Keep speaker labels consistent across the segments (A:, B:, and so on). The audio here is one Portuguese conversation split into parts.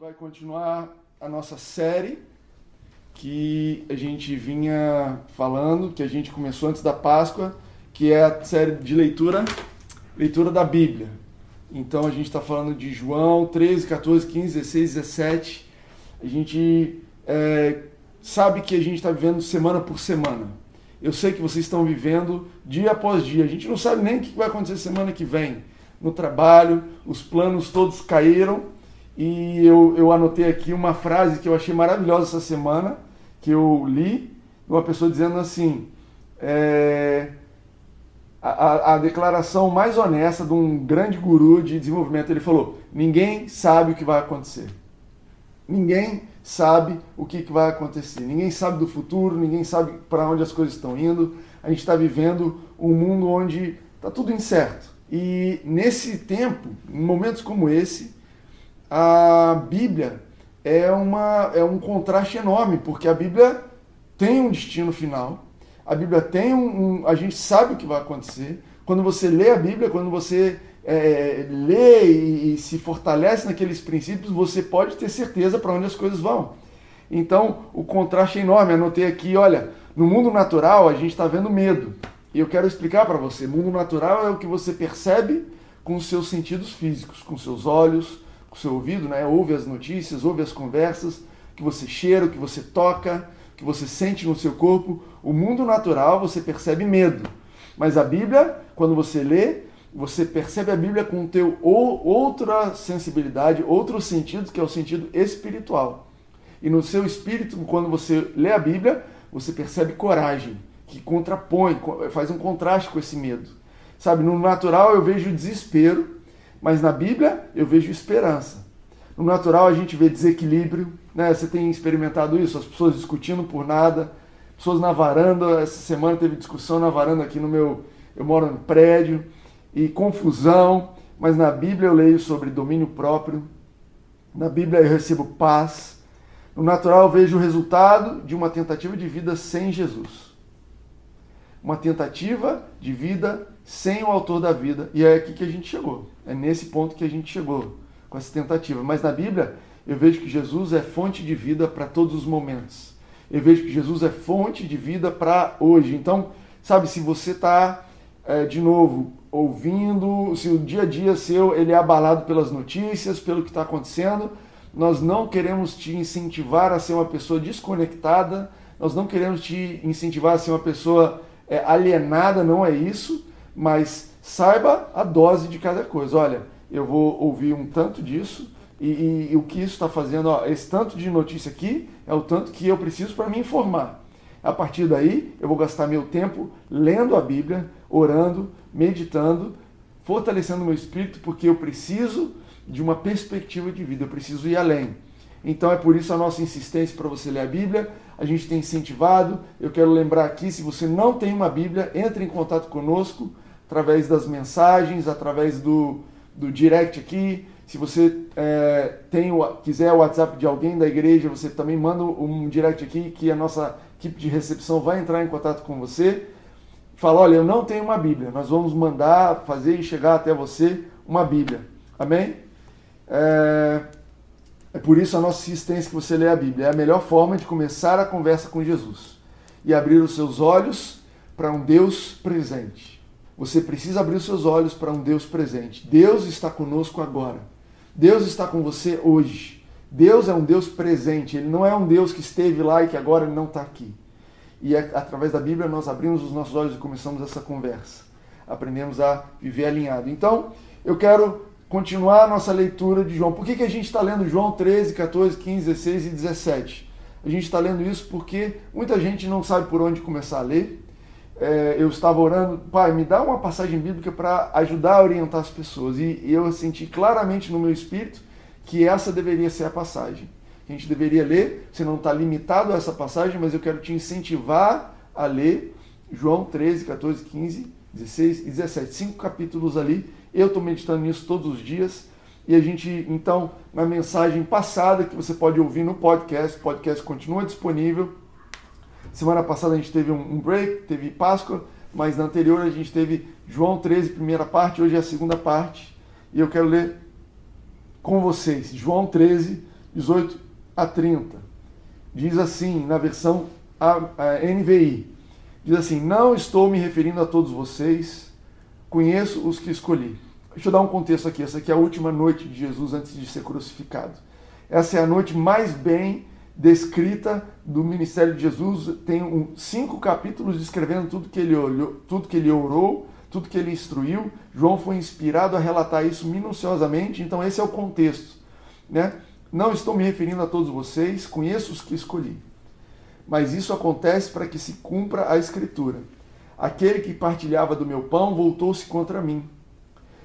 A: vai continuar a nossa série que a gente vinha falando, que a gente começou antes da Páscoa, que é a série de leitura, leitura da Bíblia. Então a gente está falando de João 13, 14, 15, 16, 17. A gente é, sabe que a gente está vivendo semana por semana. Eu sei que vocês estão vivendo dia após dia. A gente não sabe nem o que vai acontecer semana que vem no trabalho, os planos todos caíram e eu, eu anotei aqui uma frase que eu achei maravilhosa essa semana, que eu li, uma pessoa dizendo assim: é, a, a, declaração mais honesta de um grande guru de desenvolvimento. Ele falou: ninguém sabe o que vai acontecer. Ninguém sabe o que, vai acontecer. Ninguém sabe do futuro, ninguém sabe para onde as coisas estão indo. A gente está vivendo um mundo onde está tudo incerto. E nesse tempo, em momentos como esse, a Bíblia é, uma, é um contraste enorme, porque a Bíblia tem um destino final, a Bíblia tem um, um a gente sabe o que vai acontecer. Quando você lê a Bíblia, quando você é, lê e, e se fortalece naqueles princípios, você pode ter certeza para onde as coisas vão. Então, o contraste é enorme. Anotei aqui, olha, no mundo natural a gente está vendo medo. E eu quero explicar para você. Mundo natural é o que você percebe com os seus sentidos físicos, com seus olhos, com o seu ouvido, né? ouve as notícias, ouve as conversas, que você cheira, que você toca, que você sente no seu corpo. O mundo natural você percebe medo. Mas a Bíblia, quando você lê, você percebe a Bíblia com teu ou, outra sensibilidade, outros sentidos, que é o sentido espiritual. E no seu espírito, quando você lê a Bíblia, você percebe coragem, que contrapõe, faz um contraste com esse medo. Sabe, no natural eu vejo desespero, mas na Bíblia eu vejo esperança. No natural a gente vê desequilíbrio, né? Você tem experimentado isso, as pessoas discutindo por nada, pessoas na varanda, essa semana teve discussão na varanda aqui no meu, eu moro no prédio, e confusão, mas na Bíblia eu leio sobre domínio próprio, na Bíblia eu recebo paz. No natural eu vejo o resultado de uma tentativa de vida sem Jesus. Uma tentativa de vida sem o autor da vida. E é aqui que a gente chegou. É nesse ponto que a gente chegou com essa tentativa. Mas na Bíblia, eu vejo que Jesus é fonte de vida para todos os momentos. Eu vejo que Jesus é fonte de vida para hoje. Então, sabe, se você está, é, de novo, ouvindo, se o dia a dia seu ele é abalado pelas notícias, pelo que está acontecendo, nós não queremos te incentivar a ser uma pessoa desconectada, nós não queremos te incentivar a ser uma pessoa é, alienada, não é isso mas saiba a dose de cada coisa. Olha, eu vou ouvir um tanto disso e, e, e o que isso está fazendo, ó, esse tanto de notícia aqui é o tanto que eu preciso para me informar. A partir daí, eu vou gastar meu tempo lendo a Bíblia, orando, meditando, fortalecendo meu espírito, porque eu preciso de uma perspectiva de vida, eu preciso ir além. Então é por isso a nossa insistência para você ler a Bíblia. A gente tem incentivado. Eu quero lembrar aqui, se você não tem uma Bíblia, entre em contato conosco através das mensagens, através do, do direct aqui. Se você é, tem, quiser o WhatsApp de alguém da igreja, você também manda um direct aqui que a nossa equipe de recepção vai entrar em contato com você. Fala, olha, eu não tenho uma Bíblia. Nós vamos mandar, fazer e chegar até você uma Bíblia. Amém? É, é por isso a nossa insistência que você lê a Bíblia. É a melhor forma de começar a conversa com Jesus e abrir os seus olhos para um Deus presente. Você precisa abrir os seus olhos para um Deus presente. Deus está conosco agora. Deus está com você hoje. Deus é um Deus presente. Ele não é um Deus que esteve lá e que agora não está aqui. E é, através da Bíblia nós abrimos os nossos olhos e começamos essa conversa. Aprendemos a viver alinhado. Então, eu quero continuar a nossa leitura de João. Por que, que a gente está lendo João 13, 14, 15, 16 e 17? A gente está lendo isso porque muita gente não sabe por onde começar a ler é, eu estava orando, pai, me dá uma passagem bíblica para ajudar a orientar as pessoas. E, e eu senti claramente no meu espírito que essa deveria ser a passagem. A gente deveria ler, você não está limitado a essa passagem, mas eu quero te incentivar a ler João 13, 14, 15, 16 e 17. Cinco capítulos ali. Eu estou meditando nisso todos os dias. E a gente, então, na mensagem passada, que você pode ouvir no podcast, o podcast continua disponível Semana passada a gente teve um break, teve Páscoa, mas na anterior a gente teve João 13, primeira parte, hoje é a segunda parte. E eu quero ler com vocês João 13, 18 a 30. Diz assim, na versão NVI: Diz assim: Não estou me referindo a todos vocês, conheço os que escolhi. Deixa eu dar um contexto aqui. Essa aqui é a última noite de Jesus antes de ser crucificado. Essa é a noite mais bem descrita do ministério de Jesus. Tem um, cinco capítulos descrevendo tudo que ele olhou, tudo que ele orou, tudo que ele instruiu. João foi inspirado a relatar isso minuciosamente. Então esse é o contexto, né? Não estou me referindo a todos vocês, conheço os que escolhi. Mas isso acontece para que se cumpra a escritura. Aquele que partilhava do meu pão voltou-se contra mim.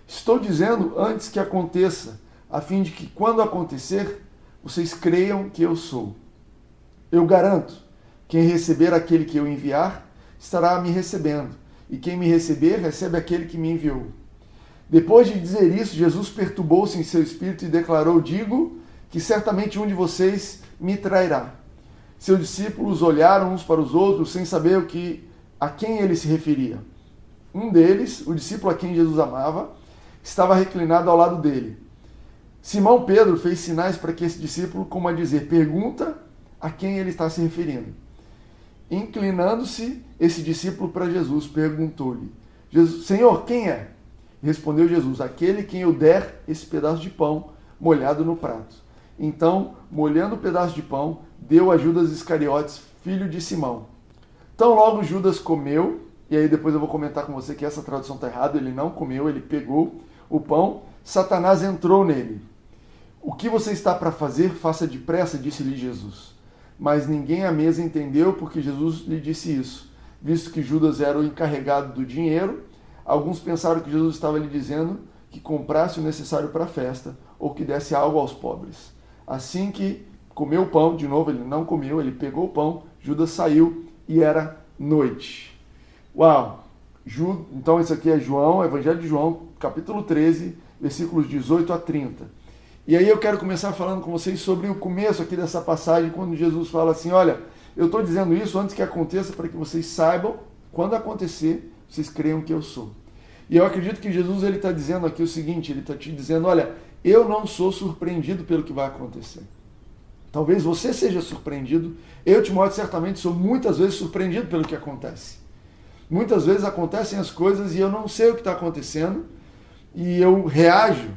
A: Estou dizendo antes que aconteça, a fim de que quando acontecer, vocês creiam que eu sou. Eu garanto: quem receber aquele que eu enviar, estará me recebendo, e quem me receber, recebe aquele que me enviou. Depois de dizer isso, Jesus perturbou-se em seu espírito e declarou: Digo que certamente um de vocês me trairá. Seus discípulos olharam uns para os outros sem saber o que a quem ele se referia. Um deles, o discípulo a quem Jesus amava, estava reclinado ao lado dele. Simão Pedro fez sinais para que esse discípulo, como a dizer, pergunta a quem ele está se referindo. Inclinando-se esse discípulo para Jesus, perguntou-lhe: Senhor, quem é? Respondeu Jesus: Aquele quem eu der esse pedaço de pão molhado no prato. Então, molhando o pedaço de pão, deu a Judas Iscariotes, filho de Simão. Então, logo Judas comeu, e aí depois eu vou comentar com você que essa tradução está errada, ele não comeu, ele pegou o pão, Satanás entrou nele. O que você está para fazer, faça depressa, disse-lhe Jesus. Mas ninguém à mesa entendeu porque Jesus lhe disse isso. Visto que Judas era o encarregado do dinheiro, alguns pensaram que Jesus estava lhe dizendo que comprasse o necessário para a festa ou que desse algo aos pobres. Assim que comeu o pão, de novo, ele não comeu, ele pegou o pão, Judas saiu e era noite. Uau! Então, isso aqui é João, Evangelho de João, capítulo 13, versículos 18 a 30. E aí eu quero começar falando com vocês sobre o começo aqui dessa passagem, quando Jesus fala assim: Olha, eu estou dizendo isso antes que aconteça, para que vocês saibam, quando acontecer, vocês creiam que eu sou. E eu acredito que Jesus ele está dizendo aqui o seguinte: Ele está te dizendo, olha, eu não sou surpreendido pelo que vai acontecer. Talvez você seja surpreendido. Eu, Timóteo, certamente sou muitas vezes surpreendido pelo que acontece. Muitas vezes acontecem as coisas e eu não sei o que está acontecendo e eu reajo.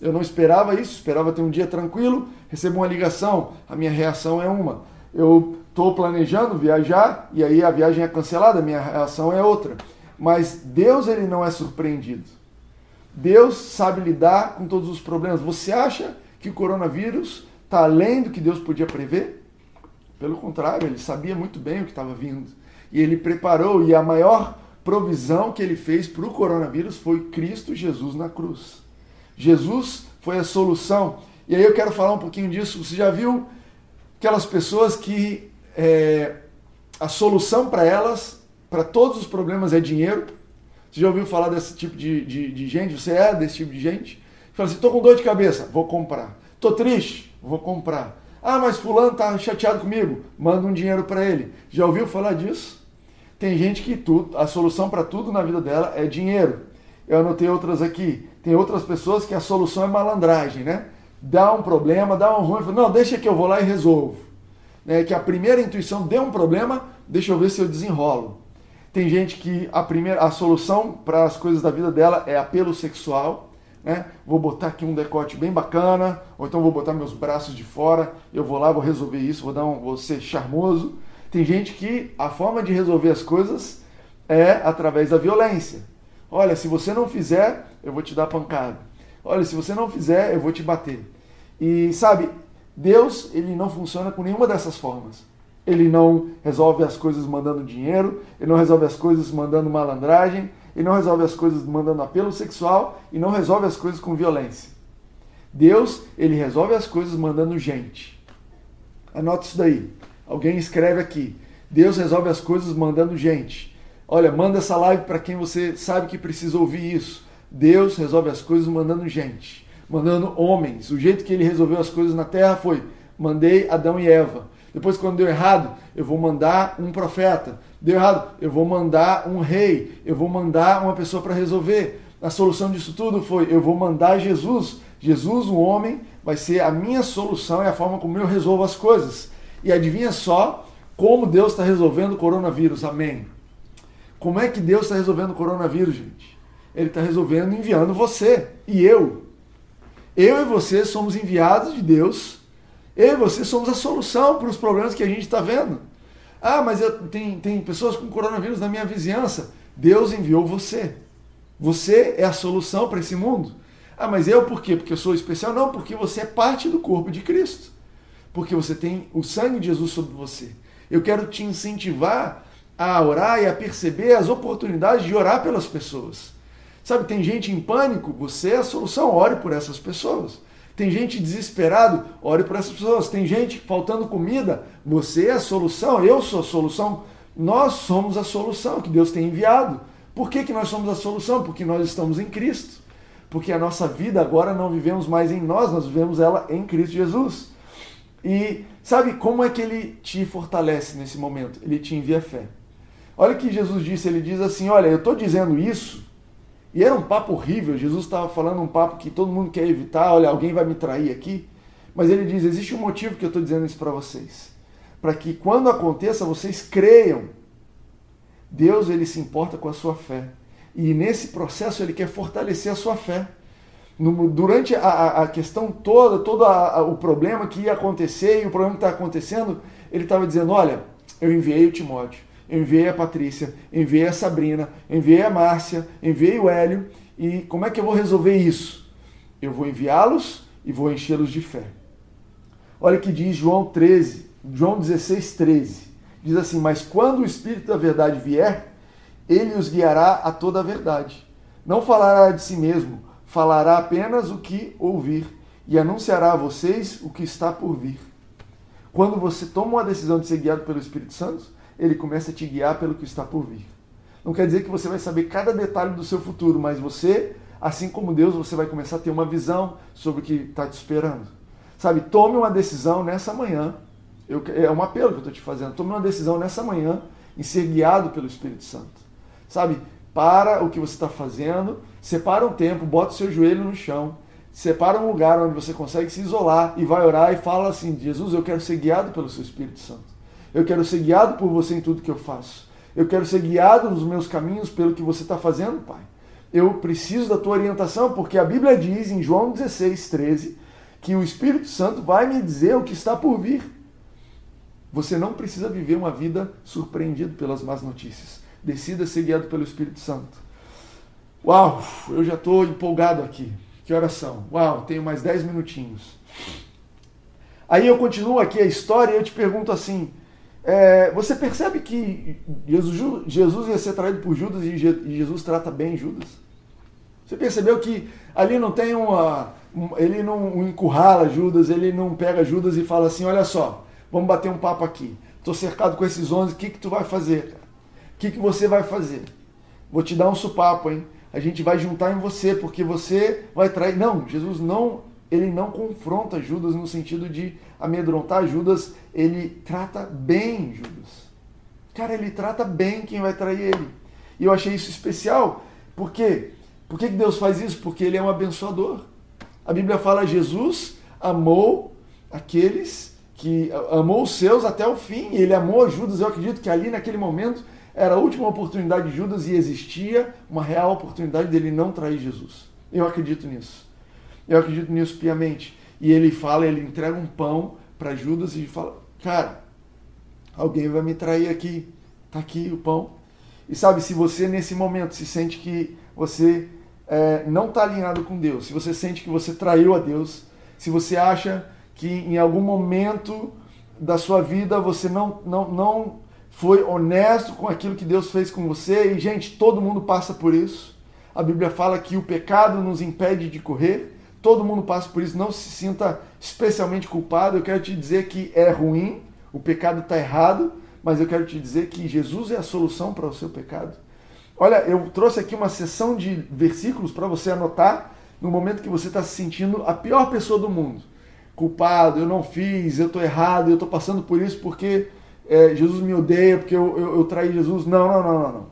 A: Eu não esperava isso, esperava ter um dia tranquilo, recebo uma ligação, a minha reação é uma. Eu estou planejando viajar e aí a viagem é cancelada, a minha reação é outra. Mas Deus ele não é surpreendido. Deus sabe lidar com todos os problemas. Você acha que o coronavírus está além do que Deus podia prever? Pelo contrário, ele sabia muito bem o que estava vindo. E ele preparou, e a maior provisão que ele fez para o coronavírus foi Cristo Jesus na cruz. Jesus foi a solução. E aí eu quero falar um pouquinho disso. Você já viu aquelas pessoas que é, a solução para elas, para todos os problemas, é dinheiro? Você já ouviu falar desse tipo de, de, de gente? Você é desse tipo de gente? Fala assim: estou com dor de cabeça, vou comprar. Estou triste, vou comprar. Ah, mas fulano está chateado comigo, manda um dinheiro para ele. Já ouviu falar disso? Tem gente que tudo, a solução para tudo na vida dela é dinheiro. Eu anotei outras aqui. Tem outras pessoas que a solução é malandragem, né? Dá um problema, dá um ruim, não, deixa que eu vou lá e resolvo. Né? Que a primeira intuição deu um problema, deixa eu ver se eu desenrolo. Tem gente que a primeira, a solução para as coisas da vida dela é apelo sexual. Né? Vou botar aqui um decote bem bacana, ou então vou botar meus braços de fora, eu vou lá, vou resolver isso, vou dar um, vou ser charmoso. Tem gente que a forma de resolver as coisas é através da violência. Olha, se você não fizer, eu vou te dar pancada. Olha, se você não fizer, eu vou te bater. E sabe, Deus, ele não funciona com nenhuma dessas formas. Ele não resolve as coisas mandando dinheiro, ele não resolve as coisas mandando malandragem, ele não resolve as coisas mandando apelo sexual e não resolve as coisas com violência. Deus, ele resolve as coisas mandando gente. Anota isso daí. Alguém escreve aqui. Deus resolve as coisas mandando gente. Olha, manda essa live para quem você sabe que precisa ouvir isso. Deus resolve as coisas mandando gente, mandando homens. O jeito que ele resolveu as coisas na terra foi: mandei Adão e Eva. Depois, quando deu errado, eu vou mandar um profeta. Deu errado, eu vou mandar um rei. Eu vou mandar uma pessoa para resolver. A solução disso tudo foi: eu vou mandar Jesus. Jesus, um homem, vai ser a minha solução, é a forma como eu resolvo as coisas. E adivinha só como Deus está resolvendo o coronavírus, amém? Como é que Deus está resolvendo o coronavírus, gente? Ele está resolvendo enviando você e eu. Eu e você somos enviados de Deus. Eu e você somos a solução para os problemas que a gente está vendo. Ah, mas eu, tem, tem pessoas com coronavírus na minha vizinhança. Deus enviou você. Você é a solução para esse mundo. Ah, mas eu por quê? Porque eu sou especial? Não, porque você é parte do corpo de Cristo. Porque você tem o sangue de Jesus sobre você. Eu quero te incentivar a orar e a perceber as oportunidades de orar pelas pessoas. Sabe, tem gente em pânico, você é a solução, ore por essas pessoas. Tem gente desesperado, ore por essas pessoas. Tem gente faltando comida, você é a solução, eu sou a solução. Nós somos a solução que Deus tem enviado. Por que, que nós somos a solução? Porque nós estamos em Cristo. Porque a nossa vida agora não vivemos mais em nós, nós vivemos ela em Cristo Jesus. E sabe como é que ele te fortalece nesse momento? Ele te envia fé. Olha o que Jesus disse, ele diz assim, olha, eu estou dizendo isso, e era um papo horrível, Jesus estava falando um papo que todo mundo quer evitar, olha, alguém vai me trair aqui, mas ele diz, existe um motivo que eu estou dizendo isso para vocês, para que quando aconteça, vocês creiam. Deus, ele se importa com a sua fé, e nesse processo ele quer fortalecer a sua fé. Durante a, a, questão toda, todo a, a, o problema que ia acontecer e o problema que está acontecendo, ele estava dizendo, olha, eu enviei o Timóteo, enviei a Patrícia, enviei a Sabrina, enviei a Márcia, enviei o Hélio. E como é que eu vou resolver isso? Eu vou enviá-los e vou enchê-los de fé. Olha que diz João 13, João 16, 13. Diz assim: Mas quando o Espírito da Verdade vier, ele os guiará a toda a verdade. Não falará de si mesmo, falará apenas o que ouvir e anunciará a vocês o que está por vir. Quando você toma uma decisão de ser guiado pelo Espírito Santo, ele começa a te guiar pelo que está por vir. Não quer dizer que você vai saber cada detalhe do seu futuro, mas você, assim como Deus, você vai começar a ter uma visão sobre o que está te esperando. Sabe, tome uma decisão nessa manhã. Eu, é um apelo que eu estou te fazendo. Tome uma decisão nessa manhã em ser guiado pelo Espírito Santo. Sabe, para o que você está fazendo, separa um tempo, bota o seu joelho no chão, separa um lugar onde você consegue se isolar e vai orar e fala assim: Jesus, eu quero ser guiado pelo seu Espírito Santo. Eu quero ser guiado por você em tudo que eu faço. Eu quero ser guiado nos meus caminhos pelo que você está fazendo, Pai. Eu preciso da tua orientação, porque a Bíblia diz em João 16, 13, que o Espírito Santo vai me dizer o que está por vir. Você não precisa viver uma vida surpreendido pelas más notícias. Decida ser guiado pelo Espírito Santo. Uau, eu já estou empolgado aqui. Que oração. Uau, tenho mais 10 minutinhos. Aí eu continuo aqui a história e eu te pergunto assim: é, você percebe que Jesus, Jesus ia ser traído por Judas e Jesus trata bem Judas? Você percebeu que ali não tem uma. Ele não encurrala Judas, ele não pega Judas e fala assim: olha só, vamos bater um papo aqui. Estou cercado com esses onze, o que, que tu vai fazer? O que, que você vai fazer? Vou te dar um supapo, hein? A gente vai juntar em você, porque você vai trair. Não, Jesus não ele não confronta Judas no sentido de amedrontar Judas, ele trata bem Judas. Cara, ele trata bem quem vai trair ele. E eu achei isso especial. Por quê? Por que Deus faz isso? Porque ele é um abençoador. A Bíblia fala: Jesus amou aqueles que amou os seus até o fim. Ele amou Judas. Eu acredito que ali naquele momento era a última oportunidade de Judas e existia uma real oportunidade dele não trair Jesus. Eu acredito nisso. Eu acredito nisso piamente. E ele fala, ele entrega um pão para Judas e fala: Cara, alguém vai me trair aqui. Tá aqui o pão. E sabe, se você nesse momento se sente que você é, não está alinhado com Deus, se você sente que você traiu a Deus, se você acha que em algum momento da sua vida você não, não, não foi honesto com aquilo que Deus fez com você, e gente, todo mundo passa por isso. A Bíblia fala que o pecado nos impede de correr, Todo mundo passa por isso, não se sinta especialmente culpado. Eu quero te dizer que é ruim, o pecado está errado, mas eu quero te dizer que Jesus é a solução para o seu pecado. Olha, eu trouxe aqui uma sessão de versículos para você anotar no momento que você está se sentindo a pior pessoa do mundo. Culpado, eu não fiz, eu estou errado, eu estou passando por isso porque é, Jesus me odeia, porque eu, eu, eu traí Jesus. Não, não, não, não, não.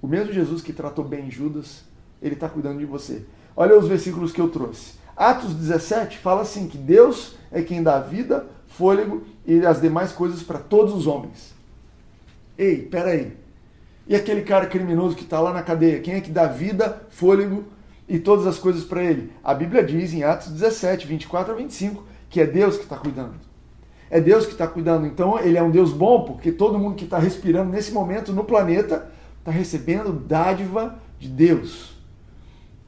A: O mesmo Jesus que tratou bem Judas, ele está cuidando de você. Olha os versículos que eu trouxe. Atos 17 fala assim que Deus é quem dá vida, fôlego e as demais coisas para todos os homens. Ei, peraí. E aquele cara criminoso que está lá na cadeia, quem é que dá vida, fôlego e todas as coisas para ele? A Bíblia diz em Atos 17, 24 a 25, que é Deus que está cuidando. É Deus que está cuidando. Então ele é um Deus bom, porque todo mundo que está respirando nesse momento no planeta está recebendo dádiva de Deus.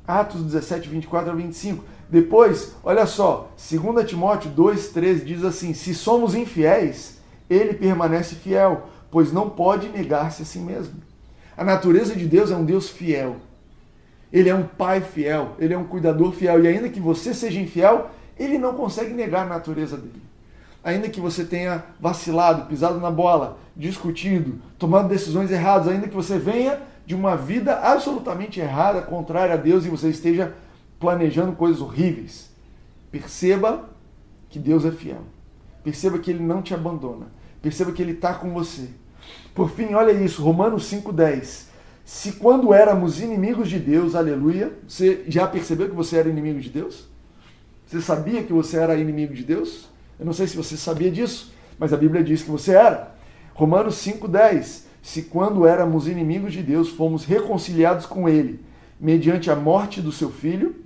A: Atos 17, 24 a 25. Depois, olha só, 2 Timóteo 2,13 diz assim: Se somos infiéis, ele permanece fiel, pois não pode negar-se a si mesmo. A natureza de Deus é um Deus fiel. Ele é um pai fiel, ele é um cuidador fiel. E ainda que você seja infiel, ele não consegue negar a natureza dele. Ainda que você tenha vacilado, pisado na bola, discutido, tomado decisões erradas, ainda que você venha de uma vida absolutamente errada, contrária a Deus e você esteja planejando coisas horríveis, perceba que Deus é fiel. Perceba que Ele não te abandona. Perceba que Ele está com você. Por fim, olha isso, Romanos 5,10. Se quando éramos inimigos de Deus, aleluia, você já percebeu que você era inimigo de Deus? Você sabia que você era inimigo de Deus? Eu não sei se você sabia disso, mas a Bíblia diz que você era. Romanos 5,10. Se quando éramos inimigos de Deus, fomos reconciliados com Ele, mediante a morte do seu filho,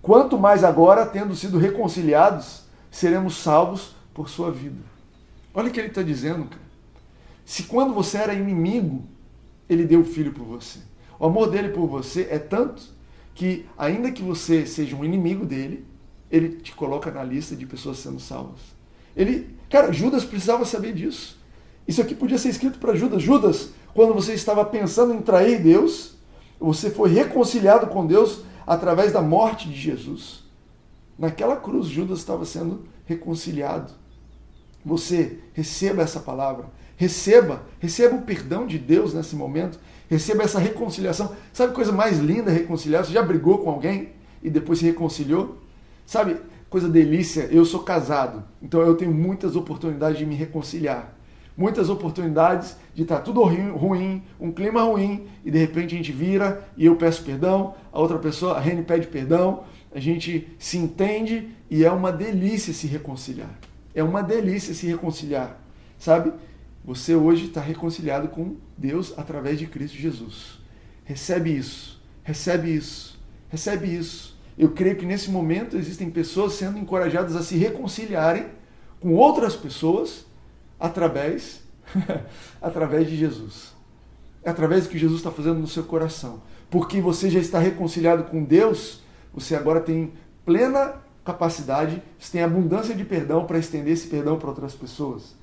A: quanto mais agora, tendo sido reconciliados, seremos salvos por sua vida. Olha o que ele está dizendo, cara. Se quando você era inimigo, ele deu o filho por você. O amor dele por você é tanto que, ainda que você seja um inimigo dele, ele te coloca na lista de pessoas sendo salvas. Ele, cara, Judas precisava saber disso. Isso aqui podia ser escrito para Judas. Judas, quando você estava pensando em trair Deus, você foi reconciliado com Deus através da morte de Jesus. Naquela cruz, Judas estava sendo reconciliado. Você receba essa palavra. Receba, receba o perdão de Deus nesse momento. Receba essa reconciliação. Sabe coisa mais linda reconciliar? Você já brigou com alguém e depois se reconciliou? Sabe, coisa delícia, eu sou casado, então eu tenho muitas oportunidades de me reconciliar. Muitas oportunidades de estar tudo ruim, um clima ruim, e de repente a gente vira e eu peço perdão, a outra pessoa, a Rene pede perdão, a gente se entende e é uma delícia se reconciliar. É uma delícia se reconciliar, sabe? Você hoje está reconciliado com Deus através de Cristo Jesus. Recebe isso, recebe isso, recebe isso. Eu creio que nesse momento existem pessoas sendo encorajadas a se reconciliarem com outras pessoas através, através de Jesus. É através do que Jesus está fazendo no seu coração. Porque você já está reconciliado com Deus, você agora tem plena capacidade, você tem abundância de perdão para estender esse perdão para outras pessoas.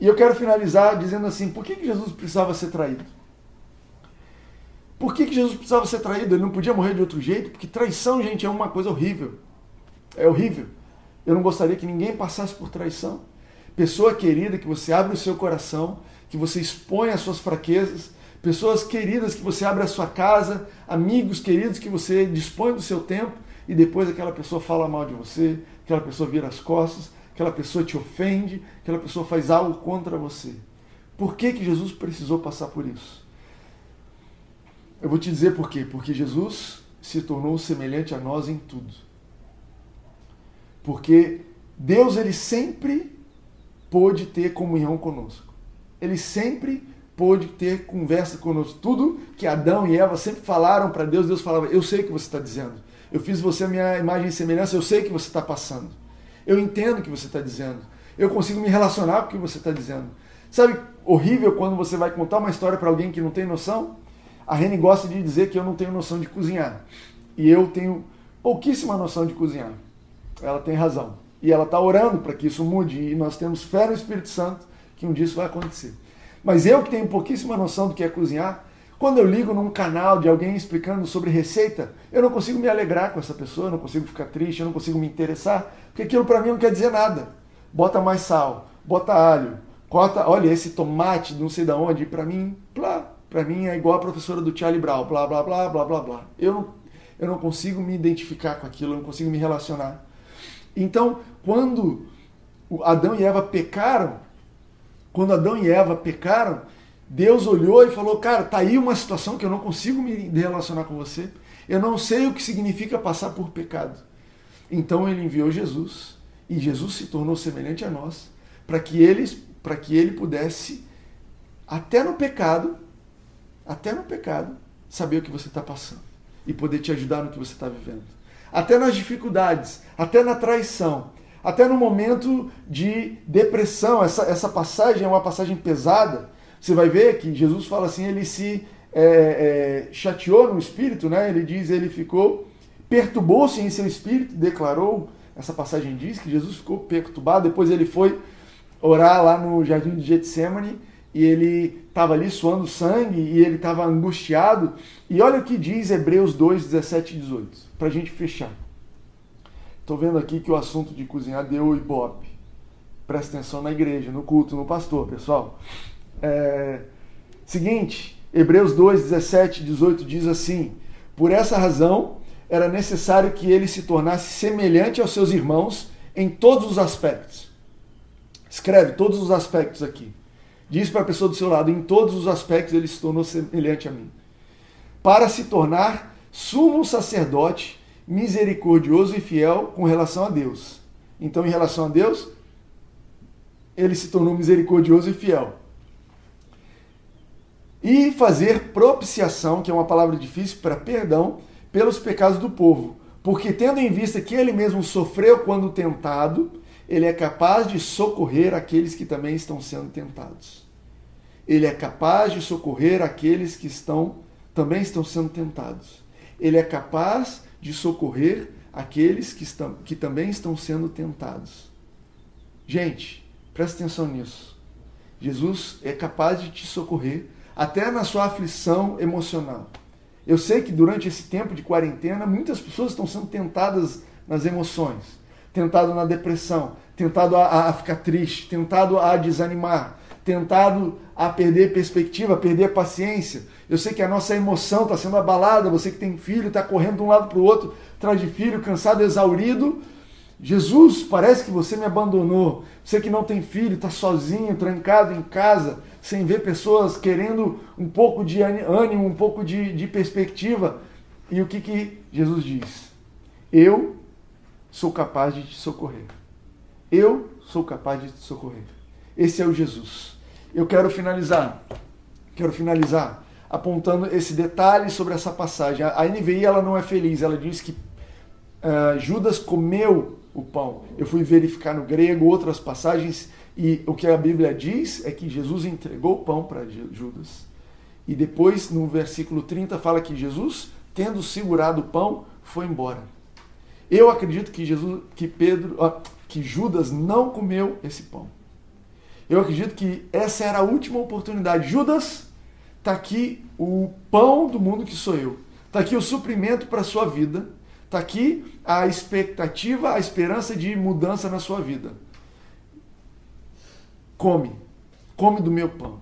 A: E eu quero finalizar dizendo assim: por que, que Jesus precisava ser traído? Por que, que Jesus precisava ser traído? Ele não podia morrer de outro jeito? Porque traição, gente, é uma coisa horrível. É horrível. Eu não gostaria que ninguém passasse por traição. Pessoa querida, que você abre o seu coração, que você expõe as suas fraquezas, pessoas queridas que você abre a sua casa, amigos queridos que você dispõe do seu tempo e depois aquela pessoa fala mal de você, aquela pessoa vira as costas, aquela pessoa te ofende, aquela pessoa faz algo contra você. Por que, que Jesus precisou passar por isso? Eu vou te dizer por quê. Porque Jesus se tornou semelhante a nós em tudo. Porque Deus ele sempre pôde ter comunhão conosco. Ele sempre pôde ter conversa conosco. Tudo que Adão e Eva sempre falaram para Deus, Deus falava: Eu sei o que você está dizendo. Eu fiz você a minha imagem e semelhança, eu sei o que você está passando. Eu entendo o que você está dizendo. Eu consigo me relacionar com o que você está dizendo. Sabe, horrível quando você vai contar uma história para alguém que não tem noção? A Reni gosta de dizer que eu não tenho noção de cozinhar. E eu tenho pouquíssima noção de cozinhar. Ela tem razão. E ela está orando para que isso mude. E nós temos fé no Espírito Santo que um dia isso vai acontecer. Mas eu que tenho pouquíssima noção do que é cozinhar, quando eu ligo num canal de alguém explicando sobre receita, eu não consigo me alegrar com essa pessoa, eu não consigo ficar triste, eu não consigo me interessar, porque aquilo para mim não quer dizer nada. Bota mais sal, bota alho, corta, olha esse tomate, não sei da onde, para mim, plá, para mim é igual a professora do Charlie Brown, blá blá blá blá blá blá. Eu não, eu não consigo me identificar com aquilo, eu não consigo me relacionar. Então, quando Adão e Eva pecaram, quando Adão e Eva pecaram, Deus olhou e falou: Cara, tá aí uma situação que eu não consigo me relacionar com você. Eu não sei o que significa passar por pecado. Então ele enviou Jesus e Jesus se tornou semelhante a nós para que ele para que ele pudesse até no pecado, até no pecado, saber o que você está passando e poder te ajudar no que você está vivendo. Até nas dificuldades, até na traição, até no momento de depressão. Essa, essa passagem é uma passagem pesada. Você vai ver que Jesus fala assim, ele se é, é, chateou no espírito, né? Ele diz, ele ficou, perturbou-se em seu espírito, declarou, essa passagem diz que Jesus ficou perturbado, depois ele foi orar lá no jardim de Getsemane e ele estava ali suando sangue e ele estava angustiado. E olha o que diz Hebreus 2, 17 e 18, para a gente fechar. Estou vendo aqui que o assunto de cozinhar deu ibope. Presta atenção na igreja, no culto, no pastor, pessoal. É... Seguinte, Hebreus 2, 17 e 18 diz assim: Por essa razão era necessário que ele se tornasse semelhante aos seus irmãos em todos os aspectos. Escreve todos os aspectos aqui Diz para a pessoa do seu lado: em todos os aspectos ele se tornou semelhante a mim. Para se tornar sumo sacerdote, misericordioso e fiel com relação a Deus. Então, em relação a Deus, ele se tornou misericordioso e fiel. E fazer propiciação, que é uma palavra difícil para perdão, pelos pecados do povo. Porque, tendo em vista que ele mesmo sofreu quando tentado, ele é capaz de socorrer aqueles que também estão sendo tentados ele é capaz de socorrer aqueles que estão também estão sendo tentados. Ele é capaz de socorrer aqueles que, estão, que também estão sendo tentados. Gente, presta atenção nisso. Jesus é capaz de te socorrer até na sua aflição emocional. Eu sei que durante esse tempo de quarentena, muitas pessoas estão sendo tentadas nas emoções, tentado na depressão, tentado a, a ficar triste, tentado a desanimar, tentado a perder perspectiva, perder paciência. Eu sei que a nossa emoção está sendo abalada, você que tem filho está correndo de um lado para o outro, atrás de filho, cansado, exaurido. Jesus, parece que você me abandonou. Você que não tem filho, está sozinho, trancado em casa, sem ver pessoas querendo um pouco de ânimo, um pouco de, de perspectiva. E o que, que Jesus diz? Eu sou capaz de te socorrer. Eu sou capaz de te socorrer. Esse é o Jesus. Eu quero finalizar, quero finalizar apontando esse detalhe sobre essa passagem. A NVI ela não é feliz, ela diz que uh, Judas comeu o pão. Eu fui verificar no grego outras passagens e o que a Bíblia diz é que Jesus entregou o pão para Judas. E depois, no versículo 30, fala que Jesus, tendo segurado o pão, foi embora. Eu acredito que Jesus, que Pedro, que Judas não comeu esse pão. Eu acredito que essa era a última oportunidade. Judas, está aqui o pão do mundo que sou eu. Está aqui o suprimento para a sua vida. Está aqui a expectativa, a esperança de mudança na sua vida. Come. Come do meu pão.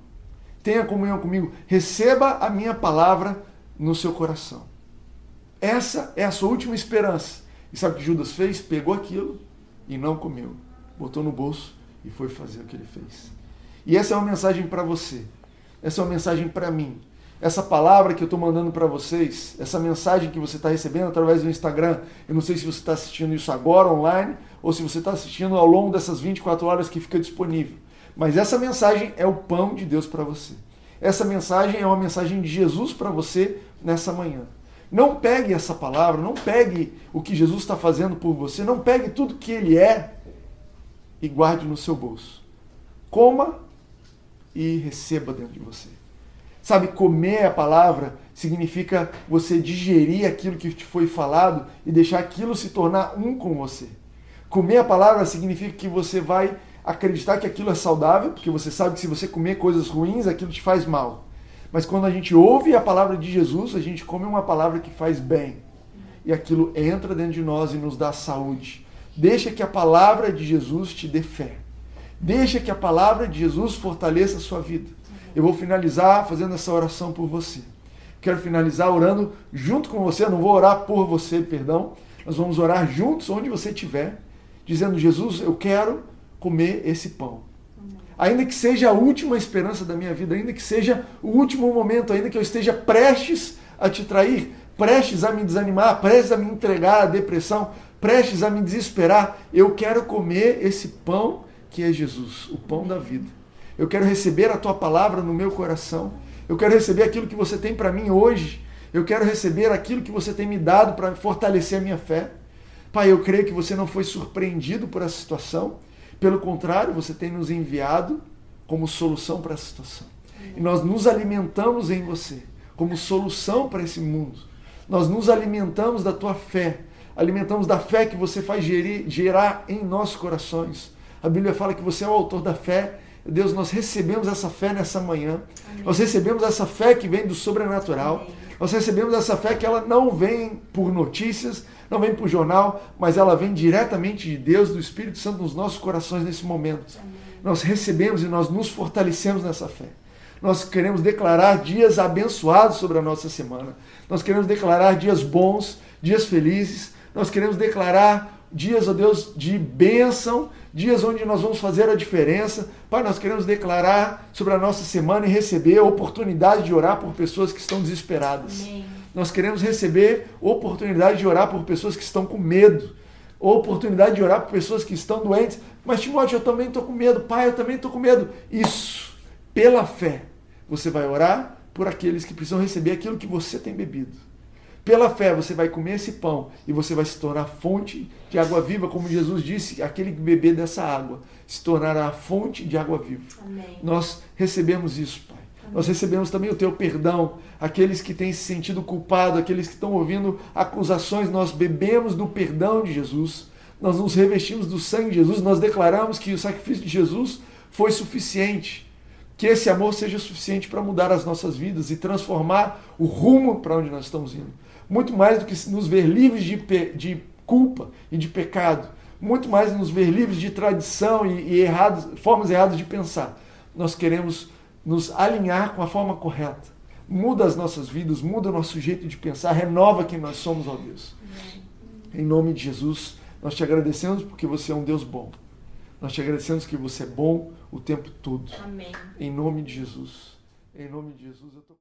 A: Tenha comunhão comigo. Receba a minha palavra no seu coração. Essa é a sua última esperança. E sabe o que Judas fez? Pegou aquilo e não comeu. Botou no bolso e foi fazer o que ele fez. E essa é uma mensagem para você. Essa é uma mensagem para mim. Essa palavra que eu estou mandando para vocês, essa mensagem que você está recebendo através do Instagram, eu não sei se você está assistindo isso agora online ou se você está assistindo ao longo dessas 24 horas que fica disponível. Mas essa mensagem é o pão de Deus para você. Essa mensagem é uma mensagem de Jesus para você nessa manhã. Não pegue essa palavra, não pegue o que Jesus está fazendo por você, não pegue tudo que ele é e guarde no seu bolso. Coma e receba dentro de você. Sabe, comer a palavra significa você digerir aquilo que te foi falado e deixar aquilo se tornar um com você. Comer a palavra significa que você vai acreditar que aquilo é saudável, porque você sabe que se você comer coisas ruins, aquilo te faz mal. Mas quando a gente ouve a palavra de Jesus, a gente come uma palavra que faz bem. E aquilo entra dentro de nós e nos dá saúde. Deixa que a palavra de Jesus te dê fé. Deixa que a palavra de Jesus fortaleça a sua vida. Eu vou finalizar fazendo essa oração por você. Quero finalizar orando junto com você. Eu não vou orar por você, perdão. Nós vamos orar juntos onde você estiver, dizendo: Jesus, eu quero comer esse pão. Ainda que seja a última esperança da minha vida, ainda que seja o último momento, ainda que eu esteja prestes a te trair, prestes a me desanimar, prestes a me entregar à depressão, prestes a me desesperar, eu quero comer esse pão que é Jesus, o pão da vida. Eu quero receber a tua palavra no meu coração. Eu quero receber aquilo que você tem para mim hoje. Eu quero receber aquilo que você tem me dado para fortalecer a minha fé. Pai, eu creio que você não foi surpreendido por essa situação. Pelo contrário, você tem nos enviado como solução para essa situação. E nós nos alimentamos em você como solução para esse mundo. Nós nos alimentamos da tua fé, alimentamos da fé que você faz gerir, gerar em nossos corações. A Bíblia fala que você é o autor da fé. Deus, nós recebemos essa fé nessa manhã. Amém. Nós recebemos essa fé que vem do sobrenatural. Amém. Nós recebemos essa fé que ela não vem por notícias, não vem por jornal, mas ela vem diretamente de Deus, do Espírito Santo nos nossos corações nesse momento. Amém. Nós recebemos e nós nos fortalecemos nessa fé. Nós queremos declarar dias abençoados sobre a nossa semana. Nós queremos declarar dias bons, dias felizes. Nós queremos declarar dias, ó oh Deus, de bênção, dias onde nós vamos fazer a diferença. Pai, nós queremos declarar sobre a nossa semana e receber a oportunidade de orar por pessoas que estão desesperadas. Amém. Nós queremos receber oportunidade de orar por pessoas que estão com medo, oportunidade de orar por pessoas que estão doentes. Mas, Timóteo, eu também estou com medo. Pai, eu também estou com medo. Isso, pela fé, você vai orar por aqueles que precisam receber aquilo que você tem bebido. Pela fé você vai comer esse pão e você vai se tornar fonte de água viva, como Jesus disse, aquele que beber dessa água se tornará a fonte de água viva. Amém. Nós recebemos isso, Pai. Amém. Nós recebemos também o teu perdão. Aqueles que têm se sentido culpados, aqueles que estão ouvindo acusações, nós bebemos do perdão de Jesus. Nós nos revestimos do sangue de Jesus, nós declaramos que o sacrifício de Jesus foi suficiente que esse amor seja suficiente para mudar as nossas vidas e transformar o rumo para onde nós estamos indo muito mais do que nos ver livres de, de culpa e de pecado, muito mais nos ver livres de tradição e, e errados, formas erradas de pensar. Nós queremos nos alinhar com a forma correta. Muda as nossas vidas, muda o nosso jeito de pensar, renova quem nós somos, ó Deus. Em nome de Jesus, nós te agradecemos porque você é um Deus bom. Nós te agradecemos que você é bom o tempo todo. Amém. Em nome de Jesus. Em nome de Jesus, eu tô...